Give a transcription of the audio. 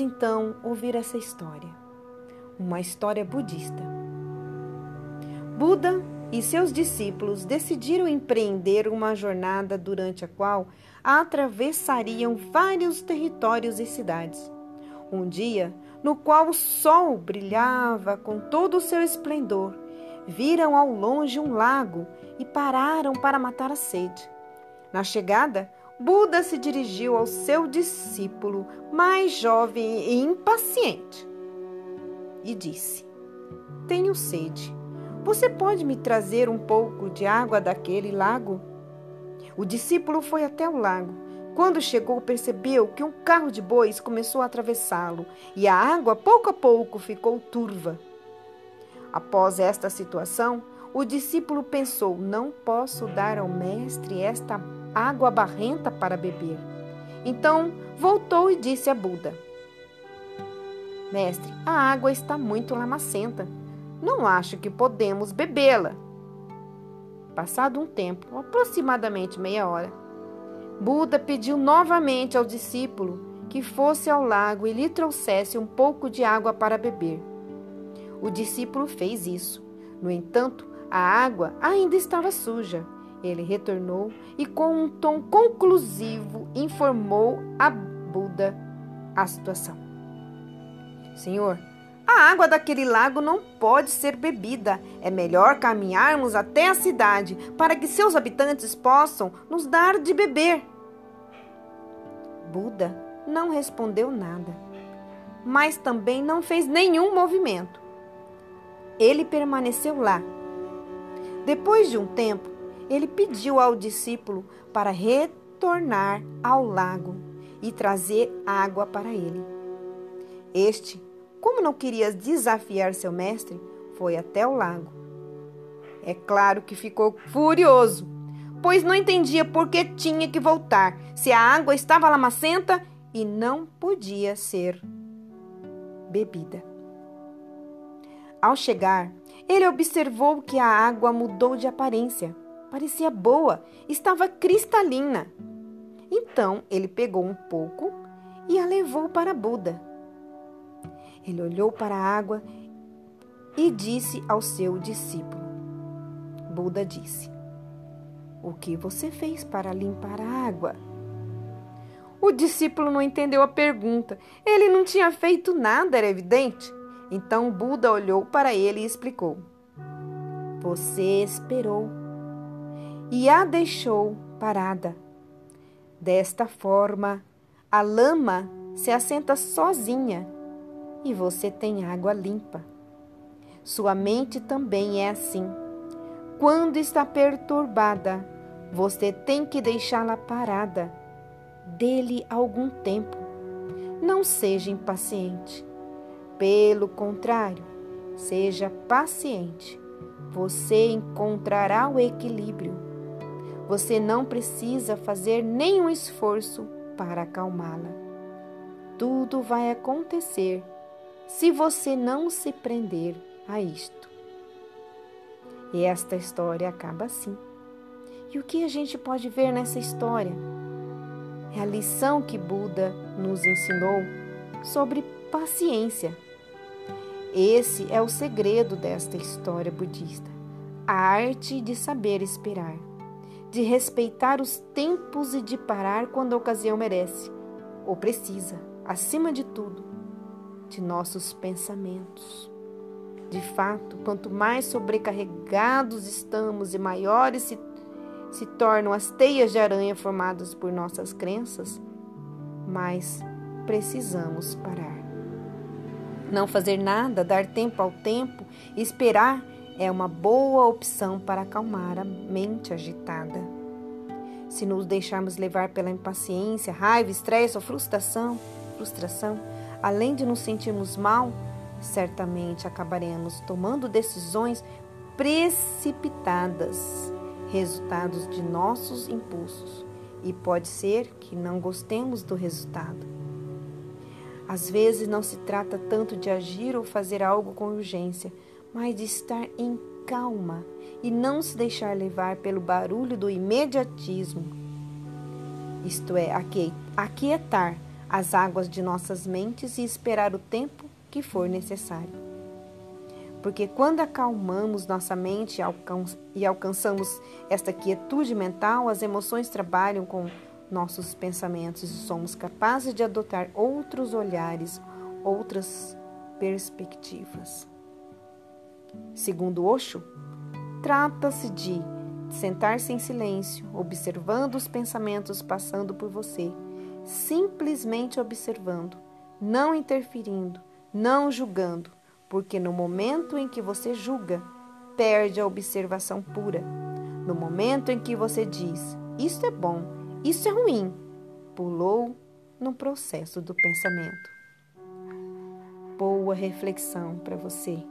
então ouvir essa história, uma história budista. Buda e seus discípulos decidiram empreender uma jornada durante a qual atravessariam vários territórios e cidades. Um dia, no qual o sol brilhava com todo o seu esplendor, viram ao longe um lago e pararam para matar a sede. Na chegada, Buda se dirigiu ao seu discípulo mais jovem e impaciente e disse: Tenho sede. Você pode me trazer um pouco de água daquele lago? O discípulo foi até o lago. Quando chegou, percebeu que um carro de bois começou a atravessá-lo e a água, pouco a pouco, ficou turva. Após esta situação, o discípulo pensou: Não posso dar ao mestre esta água barrenta para beber. Então voltou e disse a Buda: Mestre, a água está muito lamacenta. Não acho que podemos bebê-la. Passado um tempo, aproximadamente meia hora, Buda pediu novamente ao discípulo que fosse ao lago e lhe trouxesse um pouco de água para beber. O discípulo fez isso. No entanto, a água ainda estava suja ele retornou e, com um tom conclusivo, informou a Buda a situação. Senhor, a água daquele lago não pode ser bebida. É melhor caminharmos até a cidade para que seus habitantes possam nos dar de beber. Buda não respondeu nada, mas também não fez nenhum movimento. Ele permaneceu lá. Depois de um tempo, ele pediu ao discípulo para retornar ao lago e trazer água para ele. Este, como não queria desafiar seu mestre, foi até o lago. É claro que ficou furioso, pois não entendia por que tinha que voltar, se a água estava lamacenta e não podia ser bebida. Ao chegar, ele observou que a água mudou de aparência parecia boa, estava cristalina. Então ele pegou um pouco e a levou para Buda. Ele olhou para a água e disse ao seu discípulo: Buda disse: O que você fez para limpar a água? O discípulo não entendeu a pergunta. Ele não tinha feito nada, era evidente. Então Buda olhou para ele e explicou: Você esperou e a deixou parada. Desta forma, a lama se assenta sozinha e você tem água limpa. Sua mente também é assim. Quando está perturbada, você tem que deixá-la parada. Dele algum tempo. Não seja impaciente. Pelo contrário, seja paciente. Você encontrará o equilíbrio você não precisa fazer nenhum esforço para acalmá-la. Tudo vai acontecer se você não se prender a isto. E esta história acaba assim. E o que a gente pode ver nessa história? É a lição que Buda nos ensinou sobre paciência. Esse é o segredo desta história budista, a arte de saber esperar de respeitar os tempos e de parar quando a ocasião merece, ou precisa, acima de tudo, de nossos pensamentos. De fato, quanto mais sobrecarregados estamos e maiores se, se tornam as teias de aranha formadas por nossas crenças, mais precisamos parar. Não fazer nada, dar tempo ao tempo, esperar é uma boa opção para acalmar a mente agitada. Se nos deixarmos levar pela impaciência, raiva, estresse ou frustração, frustração, além de nos sentirmos mal, certamente acabaremos tomando decisões precipitadas, resultados de nossos impulsos, e pode ser que não gostemos do resultado. Às vezes não se trata tanto de agir ou fazer algo com urgência, mas de estar em calma e não se deixar levar pelo barulho do imediatismo. Isto é, aquietar as águas de nossas mentes e esperar o tempo que for necessário. Porque quando acalmamos nossa mente e alcançamos esta quietude mental, as emoções trabalham com nossos pensamentos e somos capazes de adotar outros olhares, outras perspectivas. Segundo Osho, trata-se de sentar-se em silêncio, observando os pensamentos passando por você, simplesmente observando, não interferindo, não julgando, porque no momento em que você julga, perde a observação pura. No momento em que você diz, isso é bom, isso é ruim, pulou no processo do pensamento. Boa reflexão para você.